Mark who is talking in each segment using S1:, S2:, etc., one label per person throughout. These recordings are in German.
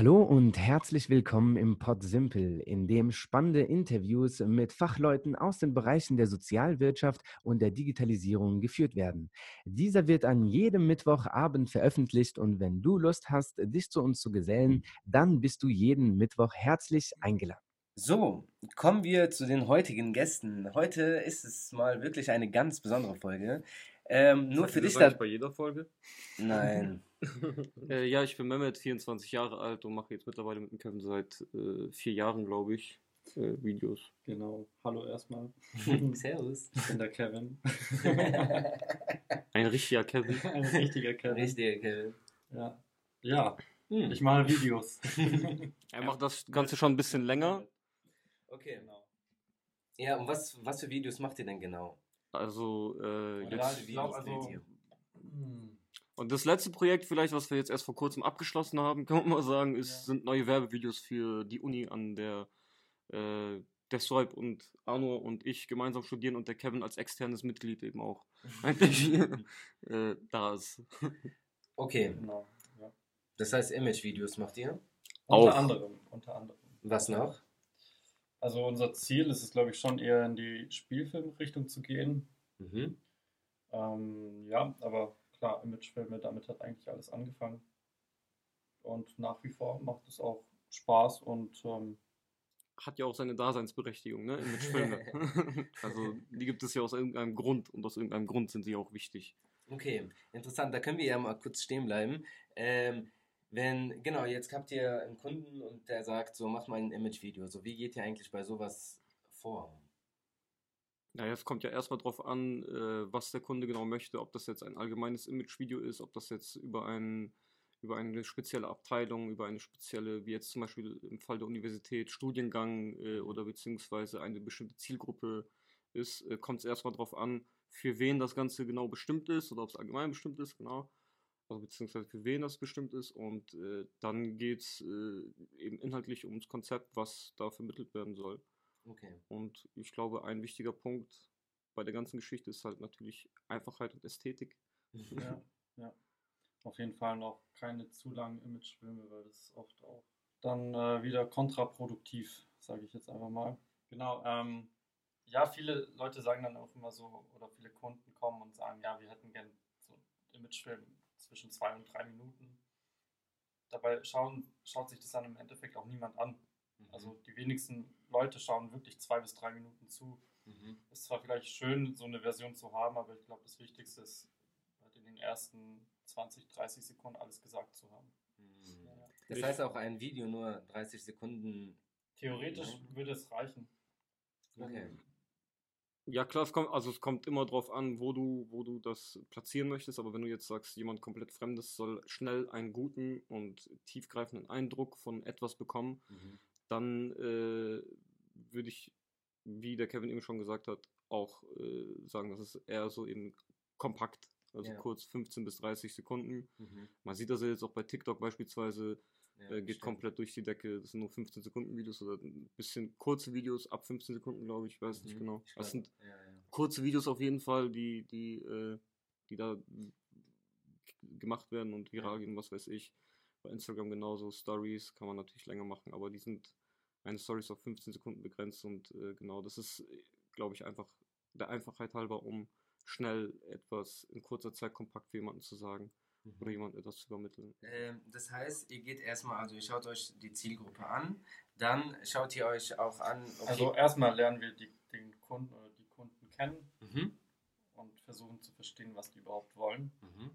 S1: Hallo und herzlich willkommen im Pod Simple, in dem spannende Interviews mit Fachleuten aus den Bereichen der Sozialwirtschaft und der Digitalisierung geführt werden. Dieser wird an jedem Mittwochabend veröffentlicht und wenn du Lust hast, dich zu uns zu gesellen, dann bist du jeden Mittwoch herzlich eingeladen.
S2: So, kommen wir zu den heutigen Gästen. Heute ist es mal wirklich eine ganz besondere Folge. Ähm, nur
S3: Sagt
S2: für dich
S3: das
S2: da.
S3: eigentlich bei jeder Folge?
S2: Nein.
S3: Äh, ja, ich bin Mehmet, 24 Jahre alt und mache jetzt mittlerweile mit dem Kevin seit äh, vier Jahren, glaube ich, äh, Videos.
S4: Genau. Hallo erstmal.
S2: Servus.
S4: Ich bin der Kevin.
S3: Ein richtiger Kevin.
S4: Ein richtiger Kevin.
S2: Richtig, Kevin.
S4: Ja. Ja,
S2: Hm.
S4: ich mache Videos.
S3: Er macht das Ganze schon ein bisschen länger.
S2: Okay.
S4: Genau.
S2: Ja, und was, was für Videos macht ihr denn genau?
S3: Also, äh,
S2: Gerade
S3: jetzt.
S2: Videos
S4: also-
S2: dreht ihr.
S4: Hm.
S3: Und das letzte Projekt, vielleicht, was wir jetzt erst vor kurzem abgeschlossen haben, kann man mal sagen, ist,
S4: Ja.
S3: sind neue Werbevideos für die Uni, an der äh, der Swipe und Arno und ich gemeinsam studieren und der Kevin als externes Mitglied eben auch eigentlich äh, da ist.
S2: Okay,
S4: Genau. Ja.
S2: das heißt Image-Videos macht ihr?
S3: Auch.
S4: Unter anderem. Unter anderem.
S2: Was noch?
S4: Also unser Ziel ist es, glaube ich, schon eher in die Spielfilmrichtung zu gehen.
S2: Mhm.
S4: Ähm, ja, aber klar, Imagefilme, damit hat eigentlich alles angefangen. Und nach wie vor macht es auch Spaß und ähm,
S3: hat ja auch seine Daseinsberechtigung, ne? Imagefilme. also die gibt es ja aus irgendeinem Grund und aus irgendeinem Grund sind sie auch wichtig.
S2: Okay, interessant. Da können wir ja mal kurz stehen bleiben. Ähm, wenn, genau, jetzt habt ihr einen Kunden und der sagt, so mach mal ein Image-Video. So, wie geht ihr eigentlich bei sowas vor?
S3: Naja, es kommt ja erstmal drauf an, äh, was der Kunde genau möchte, ob das jetzt ein allgemeines Image-Video ist, ob das jetzt über, ein, über eine spezielle Abteilung, über eine spezielle, wie jetzt zum Beispiel im Fall der Universität, Studiengang äh, oder beziehungsweise eine bestimmte Zielgruppe ist, äh, kommt es erstmal drauf an, für wen das Ganze genau bestimmt ist oder ob es allgemein bestimmt ist, genau. Also beziehungsweise für wen das bestimmt ist und äh, dann geht es äh, eben inhaltlich ums Konzept, was da vermittelt werden soll.
S2: Okay.
S3: Und ich glaube, ein wichtiger Punkt bei der ganzen Geschichte ist halt natürlich Einfachheit und Ästhetik.
S4: ja, ja. Auf jeden Fall noch keine zu langen Imagefilme, weil das ist oft auch dann äh, wieder kontraproduktiv, sage ich jetzt einfach mal. Genau. Ähm, ja, viele Leute sagen dann auch immer so, oder viele Kunden kommen und sagen, ja, wir hätten gern so einen Imagefilm zwischen zwei und drei Minuten. Dabei schauen, schaut sich das dann im Endeffekt auch niemand an. Also die wenigsten Leute schauen wirklich zwei bis drei Minuten zu.
S2: Mhm.
S4: Ist zwar vielleicht schön, so eine Version zu haben, aber ich glaube, das Wichtigste ist, halt in den ersten 20, 30 Sekunden alles gesagt zu haben.
S2: Mhm.
S4: Ja, ja.
S2: Das heißt auch ein Video nur 30 Sekunden.
S4: Theoretisch
S2: Ja.
S4: würde es reichen.
S2: Okay.
S3: Ja klar, es kommt, also es kommt immer drauf an, wo du, wo du das platzieren möchtest, aber wenn du jetzt sagst, jemand komplett Fremdes soll schnell einen guten und tiefgreifenden Eindruck von etwas bekommen,
S2: Mhm.
S3: dann äh, würde ich, wie der Kevin eben schon gesagt hat, auch äh, sagen, das ist eher so eben kompakt. Also
S2: Ja.
S3: kurz 15 bis 30 Sekunden.
S2: Mhm.
S3: Man sieht das ja jetzt auch bei TikTok beispielsweise,
S2: Ja,
S3: äh, geht
S2: stimmt.
S3: komplett durch die Decke. Das sind nur 15 Sekunden Videos oder ein bisschen kurze Videos ab 15 Sekunden, glaube ich. Ich weiß nicht
S2: Mhm.
S3: genau.
S2: Ich
S3: Das
S2: glaub,
S3: sind
S2: ja, ja.
S3: kurze Videos auf jeden Fall, die, die, äh, die da gemacht werden und viral gehen, was weiß ich. Bei Instagram genauso. Stories kann man natürlich länger machen, aber die sind eine Story ist auf 15 Sekunden begrenzt und äh, genau, das ist, glaube ich, einfach der Einfachheit halber, um schnell etwas in kurzer Zeit kompakt für jemanden zu sagen oder
S2: Mhm.
S3: jemandem etwas zu übermitteln.
S2: Ähm, das heißt, ihr geht erstmal, also ihr schaut euch die Zielgruppe an, dann schaut ihr euch auch an, okay.
S4: Also erstmal lernen wir die, den Kunden oder die Kunden kennen
S2: mhm.
S4: und versuchen zu verstehen, was die überhaupt wollen.
S2: Mhm.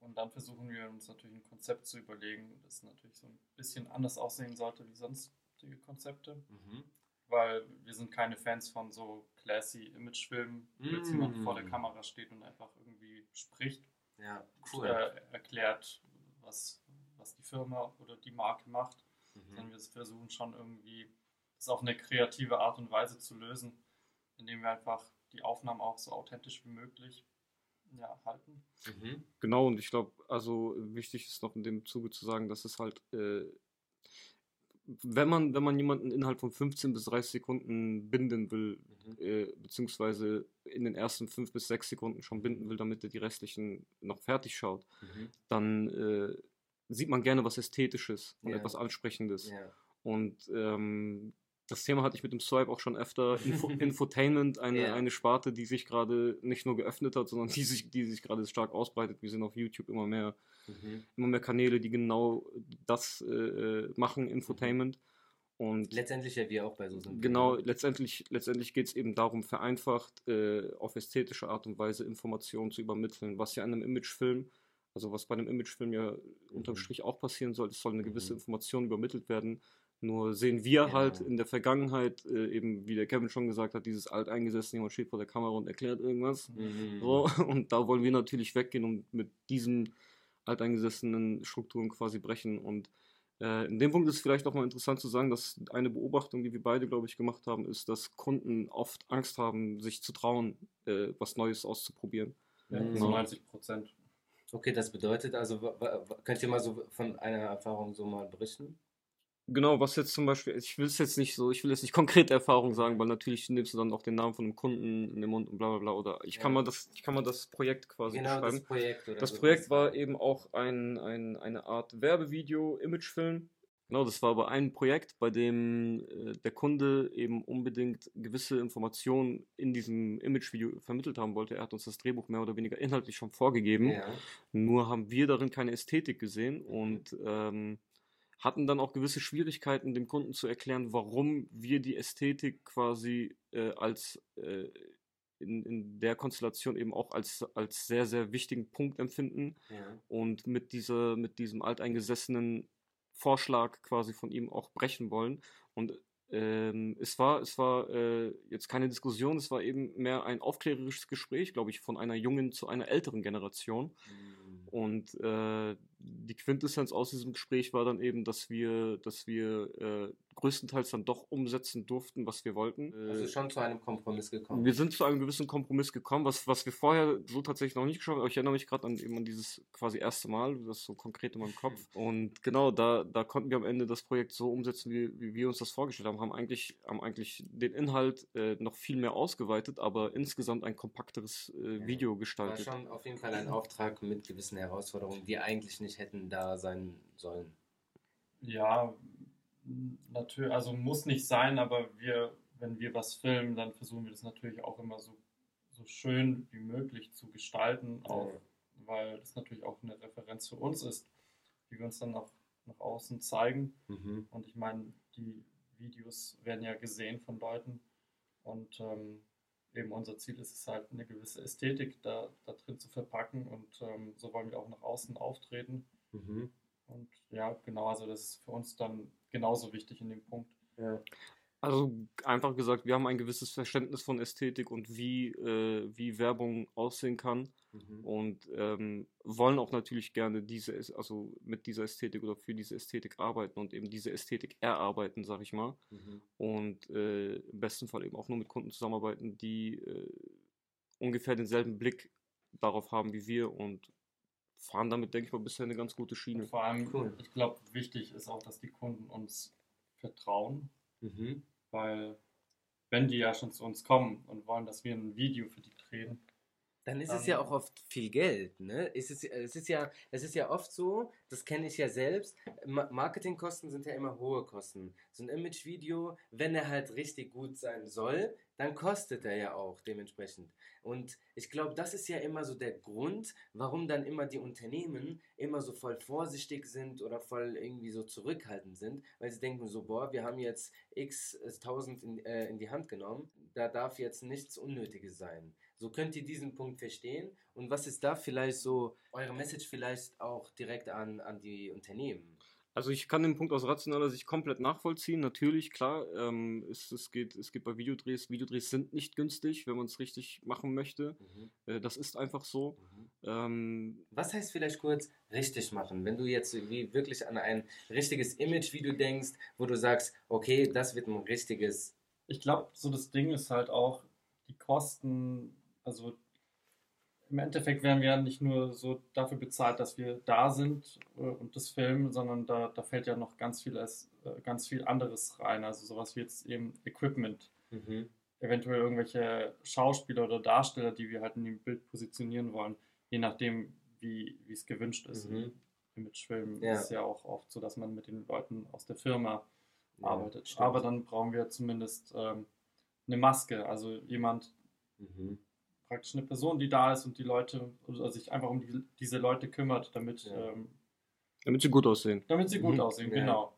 S4: Und dann versuchen wir uns natürlich ein Konzept zu überlegen, das natürlich so ein bisschen anders aussehen sollte wie sonstige Konzepte.
S2: Mhm.
S4: Weil wir sind keine Fans von so classy Imagefilmen, wo jetzt
S2: Mm.
S4: jemand vor der Kamera steht und einfach irgendwie spricht,
S2: Ja,
S4: cool. äh, erklärt, was, was die Firma oder die Marke macht.
S2: Mhm.
S4: wir versuchen schon irgendwie, das auf eine kreative Art und Weise zu lösen, indem wir einfach die Aufnahmen auch so authentisch wie möglich ja, halten.
S2: Mhm.
S3: Genau, und ich glaube, also wichtig ist noch in dem Zuge zu sagen, dass es halt, äh, wenn man, wenn man jemanden innerhalb von 15 bis 30 Sekunden binden will,
S2: Mhm.
S3: äh, beziehungsweise in den ersten 5 bis 6 Sekunden schon binden will, damit er die restlichen noch fertig schaut,
S2: Mhm.
S3: dann äh, sieht man gerne was Ästhetisches und
S2: Ja.
S3: etwas Ansprechendes.
S2: Ja.
S3: Und ähm, das Thema hatte ich mit dem Swipe auch schon öfter. Info Infotainment, eine,
S2: Ja.
S3: eine Sparte, die sich gerade nicht nur geöffnet hat, sondern die sich, die sich gerade stark ausbreitet. Wir sehen auf YouTube immer mehr,
S2: Mhm.
S3: immer mehr Kanäle, die genau das äh, machen, Infotainment. Und
S2: Letztendlich ja wir auch bei so sind.
S3: Genau, letztendlich, letztendlich geht es eben darum, vereinfacht äh, auf ästhetische Art und Weise Informationen zu übermitteln, was ja in einem Imagefilm, also was bei einem Imagefilm ja unterm
S2: Mhm.
S3: Strich auch passieren soll, es soll eine gewisse
S2: Mhm.
S3: Information übermittelt werden. Nur sehen wir halt
S2: Genau.
S3: in der Vergangenheit, äh, eben wie der Kevin schon gesagt hat, dieses alteingesessene, jemand steht vor der Kamera und erklärt irgendwas.
S2: Mhm.
S3: So, und da wollen wir natürlich weggehen und mit diesen alteingesessenen Strukturen quasi brechen. Und äh, in dem Punkt ist es vielleicht auch mal interessant zu sagen, dass eine Beobachtung, die wir beide, glaube ich, gemacht haben, ist, dass Kunden oft Angst haben, sich zu trauen, äh, was Neues auszuprobieren.
S4: Ja,
S2: Mhm.
S4: so 90 Prozent.
S2: Okay, das bedeutet also, könnt ihr mal so von einer Erfahrung so mal berichten?
S3: Genau, was jetzt zum Beispiel, ich will es jetzt nicht so, ich will jetzt nicht konkrete Erfahrung sagen, weil natürlich nimmst du dann auch den Namen von einem Kunden in den Mund und bla bla bla. Oder ich kann
S2: Ja.
S3: mal das, ich kann mal das Projekt quasi
S2: Genau,
S3: beschreiben.
S2: das Projekt. Oder
S3: Das
S2: so.
S3: Projekt war eben auch ein, ein, eine Art Werbevideo, Imagefilm. Genau, das war aber ein Projekt, bei dem äh, der Kunde eben unbedingt gewisse Informationen in diesem Imagevideo vermittelt haben wollte. Er hat uns das Drehbuch mehr oder weniger inhaltlich schon vorgegeben.
S2: Ja.
S3: Nur haben wir darin keine Ästhetik gesehen und ähm, hatten dann auch gewisse Schwierigkeiten, dem Kunden zu erklären, warum wir die Ästhetik quasi äh, als äh, in, in der Konstellation eben auch als, als sehr, sehr wichtigen Punkt empfinden
S2: Ja.
S3: und mit, dieser, mit diesem alteingesessenen Vorschlag quasi von ihm auch brechen wollen. Und ähm, es war, es war äh, jetzt keine Diskussion, es war eben mehr ein aufklärerisches Gespräch, glaube ich, von einer jungen zu einer älteren Generation.
S2: Mhm.
S3: Und äh, die Quintessenz aus diesem Gespräch war dann eben, dass wir, dass wir äh, größtenteils dann doch umsetzen durften, was wir wollten.
S2: Also
S3: Äh,
S2: schon zu einem Kompromiss gekommen.
S3: wir sind zu einem gewissen Kompromiss gekommen, was, was wir vorher so tatsächlich noch nicht geschafft haben. Aber Ich erinnere mich gerade an, eben an dieses quasi erste Mal, das so konkret in meinem Kopf. Und genau, da, da konnten wir am Ende das Projekt so umsetzen, wie, wie wir uns das vorgestellt haben. Haben eigentlich, haben eigentlich den Inhalt äh, noch viel mehr ausgeweitet, aber insgesamt ein kompakteres äh,
S2: Ja.
S3: Video
S2: war
S3: gestaltet.
S2: schon auf jeden Fall ein Auftrag mit gewissen Herausforderungen, die eigentlich nicht hätten da sein sollen.
S4: Ja, natürlich, also muss nicht sein, aber wir, wenn wir was filmen, dann versuchen wir das natürlich auch immer so, so schön wie möglich zu gestalten, auch weil das natürlich auch eine Referenz für uns ist, wie wir uns dann auch nach außen zeigen.
S2: Mhm.
S4: Und ich meine, die Videos werden ja gesehen von Leuten und ähm, eben unser Ziel ist es halt, eine gewisse Ästhetik da, da drin zu verpacken und ähm, so wollen wir auch nach außen auftreten.
S2: Mhm.
S4: Und ja, genau, also das ist für uns dann genauso wichtig in dem Punkt.
S2: Ja.
S3: Also einfach gesagt, wir haben ein gewisses Verständnis von Ästhetik und wie, äh, wie Werbung aussehen kann
S2: Mhm.
S3: und ähm, wollen auch natürlich gerne diese, also mit dieser Ästhetik oder für diese Ästhetik arbeiten und eben diese Ästhetik erarbeiten, sag ich mal.
S2: Mhm.
S3: Und äh, im besten Fall eben auch nur mit Kunden zusammenarbeiten, die äh, ungefähr denselben Blick darauf haben wie wir und fahren damit, denke ich mal, bisher eine ganz gute
S4: Und
S3: Schiene.
S4: vor allem,
S2: Cool.
S4: ich glaube, wichtig ist auch, dass die Kunden uns vertrauen,
S2: Mhm.
S4: weil wenn die ja schon zu uns kommen und wollen, dass wir ein Video für die drehen,
S2: Dann ist es ja auch oft viel Geld, ne? Es ist, es ist ja, es ist ja oft so, das kenne ich ja selbst, Ma Marketingkosten sind ja immer hohe Kosten. So ein Imagevideo, wenn er halt richtig gut sein soll, dann kostet er ja auch dementsprechend. Und ich glaube, das ist ja immer so der Grund, warum dann immer die Unternehmen immer so voll vorsichtig sind oder voll irgendwie so zurückhaltend sind, weil sie denken so, boah, wir haben jetzt x äh, tausend in, äh, in die Hand genommen, da darf jetzt nichts Unnötiges sein. So könnt ihr diesen Punkt verstehen. Und was ist da vielleicht so eure Message vielleicht auch direkt an, an die Unternehmen?
S3: Also ich kann den Punkt aus rationaler Sicht komplett nachvollziehen. Natürlich, klar, ähm, es, es, geht, es geht bei Videodrehs. Videodrehs sind nicht günstig, wenn man es richtig machen möchte. Äh, das ist einfach so. Ähm,
S2: Was heißt vielleicht kurz richtig machen? Wenn du jetzt wie wirklich an ein richtiges Image-Video denkst, wo du sagst, okay, das wird ein richtiges.
S4: ich glaube, so das Ding ist halt auch, die Kosten, also im Endeffekt werden wir ja nicht nur so dafür bezahlt, dass wir da sind äh, und das filmen, sondern da, da fällt ja noch ganz viel, als, äh, ganz viel anderes rein. Also sowas wie jetzt eben Equipment,
S2: Mhm.
S4: eventuell irgendwelche Schauspieler oder Darsteller, die wir halt in dem Bild positionieren wollen, je nachdem, wie es gewünscht ist.
S2: Mhm.
S4: Imagefilm
S2: Ja.
S4: ist ja auch oft so, dass man mit den Leuten aus der Firma
S2: Ja,
S4: arbeitet.
S2: stimmt.
S4: Aber dann brauchen wir zumindest ähm, eine Maske, also jemand,
S2: Mhm.
S4: Praktisch eine Person, die da ist und die Leute, also sich einfach um die, diese Leute kümmert, damit,
S2: Ja.
S4: ähm,
S3: Damit sie gut aussehen.
S4: damit sie gut
S2: Mhm.
S4: aussehen,
S2: Ja.
S4: genau.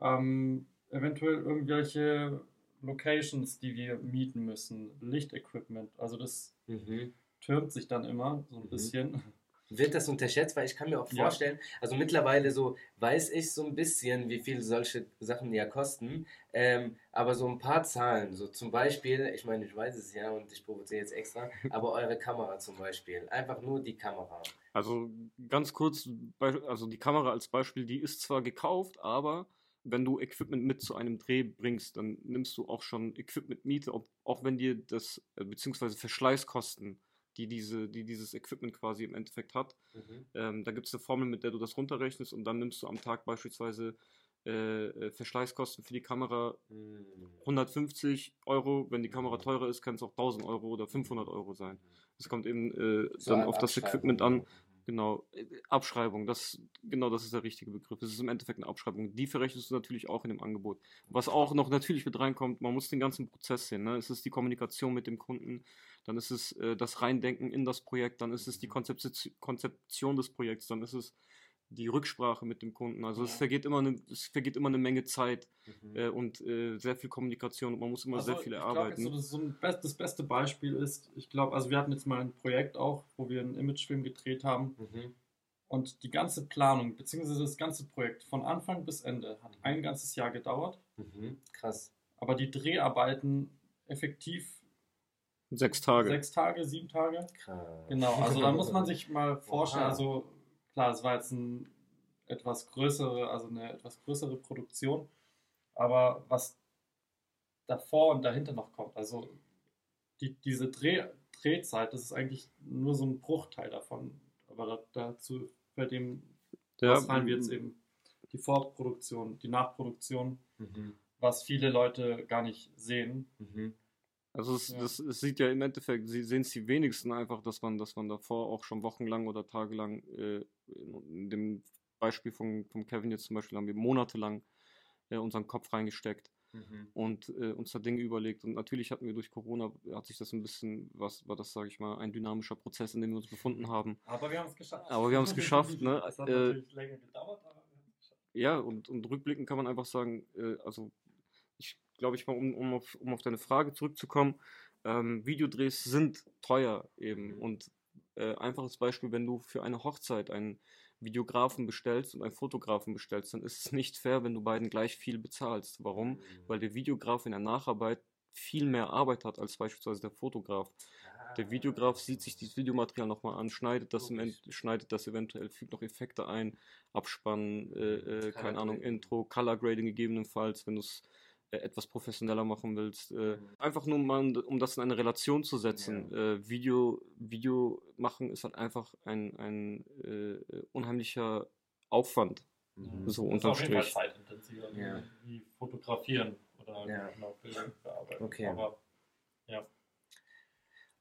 S4: Ähm, eventuell irgendwelche Locations, die wir mieten müssen, Lichtequipment, also das
S2: Mhm.
S4: türmt sich dann immer so ein
S2: Mhm.
S4: bisschen.
S2: Wird das unterschätzt? Weil ich kann mir auch
S4: Ja.
S2: vorstellen, also mittlerweile so weiß ich so ein bisschen, wie viel solche Sachen ja kosten, ähm, aber so ein paar Zahlen, so zum Beispiel, ich meine, ich weiß es ja und ich provoziere jetzt extra, aber eure Kamera zum Beispiel, einfach nur die Kamera.
S3: Also ganz kurz, also die Kamera als Beispiel, die ist zwar gekauft, aber wenn du Equipment mit zu einem Dreh bringst, dann nimmst du auch schon Equipment Miete, ob, auch wenn dir das, äh, beziehungsweise Verschleißkosten, die, diese, die dieses Equipment quasi im Endeffekt hat,
S2: Mhm.
S3: ähm, da gibt es eine Formel, mit der du das runterrechnest und dann nimmst du am Tag beispielsweise äh, äh, Verschleißkosten für die Kamera
S2: Mhm.
S3: 150 Euro, wenn die Kamera teurer ist, kann es auch 1000 Euro oder 500 Euro sein. Es kommt eben äh,
S2: So
S3: dann auf das. Equipment an. Genau, äh, Abschreibung, das, genau das ist der richtige Begriff. Es ist im Endeffekt eine Abschreibung. Die verrechnest du natürlich auch in dem Angebot. Was auch noch natürlich mit reinkommt, man muss den ganzen Prozess sehen. Ne? Es ist die Kommunikation mit dem Kunden, dann ist es äh, das Reindenken in das Projekt, dann ist es die Konzeption, Konzeption des Projekts, dann ist es die Rücksprache mit dem Kunden. Also es
S4: Ja.
S3: vergeht immer eine, es vergeht immer eine Menge Zeit
S2: Mhm.
S3: äh, und äh, sehr viel Kommunikation und man muss immer
S4: Also,
S3: sehr viel
S4: glaub,
S3: erarbeiten.
S4: jetzt So, das, best, das beste Beispiel ist, ich glaube, also wir hatten jetzt mal ein Projekt auch, wo wir einen Imagefilm gedreht haben
S2: Mhm.
S4: und die ganze Planung, beziehungsweise das ganze Projekt von Anfang bis Ende hat ein ganzes Jahr gedauert,
S2: Mhm. Krass.
S4: aber die Dreharbeiten effektiv
S3: Sechs Tage.
S4: sechs Tage, sieben Tage.
S2: Krass.
S4: Genau, also da muss man sich mal vorstellen,
S2: Oha.
S4: also klar, es war jetzt ein etwas größere, also eine etwas größere Produktion, aber was davor und dahinter noch kommt, also die, diese Dreh, Drehzeit, das ist eigentlich nur so ein Bruchteil davon, aber da, dazu fällt eben,
S3: Ja,
S4: was fallen wir jetzt eben, die Vorproduktion, die Nachproduktion,
S2: Mhm.
S4: was viele Leute gar nicht sehen.
S2: Mhm.
S3: Also es,
S4: Ja.
S3: das, es sieht ja im Endeffekt, sie sehen es die wenigsten einfach, dass man, dass man davor auch schon wochenlang oder tagelang, äh, in, dem Beispiel von, von Kevin jetzt zum Beispiel haben wir monatelang äh, unseren Kopf reingesteckt
S2: Mhm.
S3: und äh, uns da Dinge überlegt. Und natürlich hatten wir durch Corona, hat sich das ein bisschen, was war das, sage ich mal, ein dynamischer Prozess, in dem wir uns befunden haben.
S4: Aber wir haben es geschafft.
S3: Aber wir haben es geschafft, ne?
S4: Es hat
S3: Äh,
S4: natürlich länger gedauert, aber wir haben es geschafft.
S3: Ja, und, und rückblickend kann man einfach sagen, äh, also ich glaube, ich mal, um, um, auf, um auf deine Frage zurückzukommen, ähm, Videodrehs sind teuer eben. Und äh, einfaches Beispiel, wenn du für eine Hochzeit einen Videografen bestellst und einen Fotografen bestellst, dann ist es nicht fair, wenn du beiden gleich viel bezahlst. Warum? Weil der Videograf in der Nacharbeit viel mehr Arbeit hat als beispielsweise der Fotograf. Der Videograf sieht sich dieses Videomaterial nochmal an, schneidet das, schneidet das eventuell, fügt noch Effekte ein, Abspann, äh, äh, keine Ahnung. Intro, Color Grading gegebenenfalls, wenn du es etwas professioneller machen willst. Äh,
S2: Mhm.
S3: einfach nur mal, um- um das in eine Relation zu setzen. Äh, Video, Video machen ist halt einfach ein, ein äh, äh, unheimlicher Aufwand.
S2: Mhm.
S3: So
S4: Das ist
S3: unterm
S4: auf jeden Fall
S3: Strich.
S4: zeitintensiver
S2: Ja.
S4: wie fotografieren oder
S2: Ja.
S4: genau, Bilder bearbeiten.
S2: Okay.
S4: Aber ja.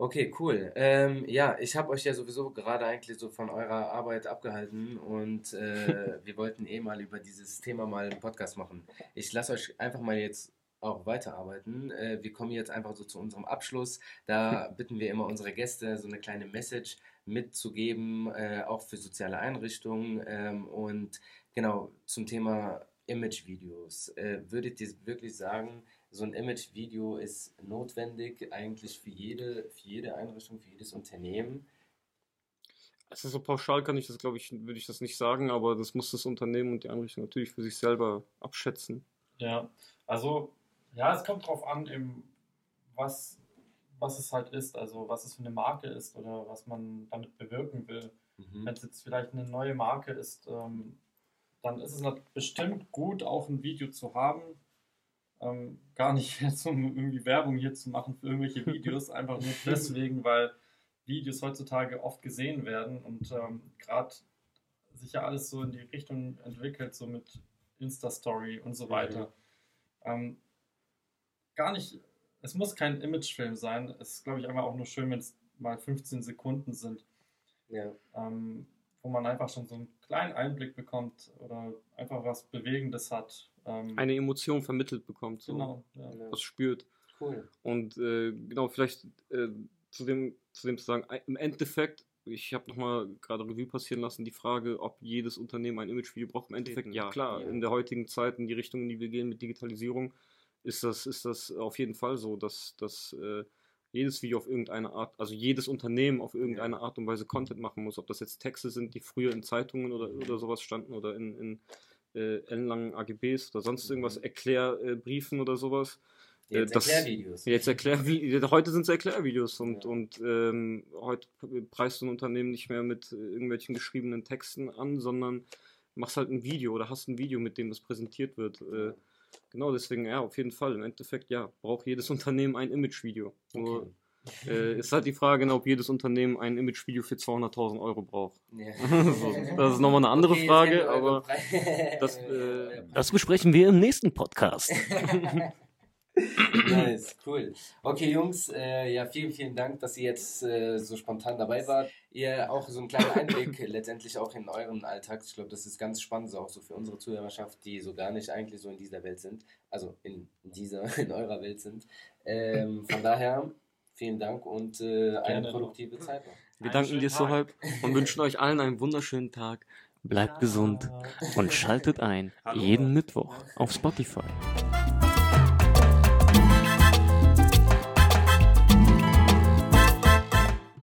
S2: Okay, cool. Ähm, ja, ich habe euch ja sowieso gerade eigentlich so von eurer Arbeit abgehalten und äh, wir wollten eh mal über dieses Thema mal einen Podcast machen. Ich lasse euch einfach mal jetzt auch weiterarbeiten. Äh, wir kommen jetzt einfach so zu unserem Abschluss. Da bitten wir immer unsere Gäste, so eine kleine Message mitzugeben, äh, auch für soziale Einrichtungen. Ähm, und genau zum Thema Imagevideos. Äh, würdet ihr wirklich sagen, so ein Imagevideo ist notwendig eigentlich für jede, für jede Einrichtung, für jedes Unternehmen?
S3: Also so pauschal kann ich das, glaube ich, würde ich das nicht sagen, aber das muss das Unternehmen und die Einrichtung natürlich für sich selber abschätzen.
S4: ja, also ja, es kommt drauf an, eben, was, was es halt ist, also was es für eine Marke ist oder was man damit bewirken will.
S2: Mhm.
S4: Wenn es jetzt vielleicht eine neue Marke ist, ähm, dann ist es bestimmt gut, auch ein Video zu haben. Ähm, gar nicht jetzt, um irgendwie Werbung hier zu machen für irgendwelche Videos, einfach nur deswegen, weil Videos heutzutage oft gesehen werden und ähm, gerade sich ja alles so in die Richtung entwickelt, so mit Insta-Story und so weiter. Ähm, gar nicht, es muss kein Imagefilm sein. Es ist, glaube ich, einfach auch nur schön, wenn es mal 15 Sekunden sind
S2: Ja.
S4: ähm, wo wo man einfach schon so einen kleinen Einblick bekommt oder einfach was Bewegendes hat. Ähm,
S3: Eine Emotion vermittelt bekommt, so
S4: genau. Ja.
S3: Was spürt.
S2: Cool.
S3: Und äh, genau, vielleicht äh, zu, dem, zu dem zu sagen, im Endeffekt, ich habe nochmal gerade Revue passieren lassen, die Frage, ob jedes Unternehmen ein Imagevideo braucht. Im Endeffekt, ja, klar,
S2: Ja.
S3: in der heutigen Zeit, in die Richtung, in die wir gehen mit Digitalisierung, ist das, ist das auf jeden Fall so, dass, dass äh, jedes Video auf irgendeine Art, also jedes Unternehmen auf irgendeine Art und Weise Content machen muss. Ob das jetzt Texte sind, die früher in Zeitungen oder, oder sowas standen oder in, in äh, ellenlangen AGBs oder sonst irgendwas,
S2: Mhm.
S3: Erklärbriefen oder sowas. Äh,
S2: Jetzt
S3: das-
S2: Erklärvideos.
S3: Jetzt erklär, heute sind es Erklärvideos und,
S2: Ja.
S3: und ähm, heute preist du ein Unternehmen nicht mehr mit äh, irgendwelchen geschriebenen Texten an, sondern machst halt ein Video oder hast ein Video, mit dem das präsentiert wird. Äh, genau, deswegen, ja, auf jeden Fall. Im Endeffekt, ja, braucht jedes Unternehmen ein Imagevideo. Nur
S2: Okay.
S3: äh, ist halt die Frage, ne, ob jedes Unternehmen ein Imagevideo für 200.000 Euro braucht.
S2: Ja.
S3: So, das ist nochmal eine andere
S2: Okay,
S3: Frage, aber das, äh,
S5: Das besprechen wir im nächsten Podcast.
S2: Nice, cool. Okay, Jungs, äh, ja, vielen, vielen Dank, dass ihr jetzt äh, so spontan dabei wart. Ihr auch so einen kleinen Einblick letztendlich auch in euren Alltag. Ich glaube, das ist ganz spannend, so auch so für unsere Zuhörerschaft, die so gar nicht eigentlich so in dieser Welt sind. Also in dieser, in eurer Welt sind. Ähm, von daher, vielen Dank und äh, eine produktive Zeit noch.
S3: wir danken dir so halb und wünschen euch allen einen wunderschönen Tag.
S5: Bleibt gesund und schaltet ein jeden Mittwoch auf Spotify.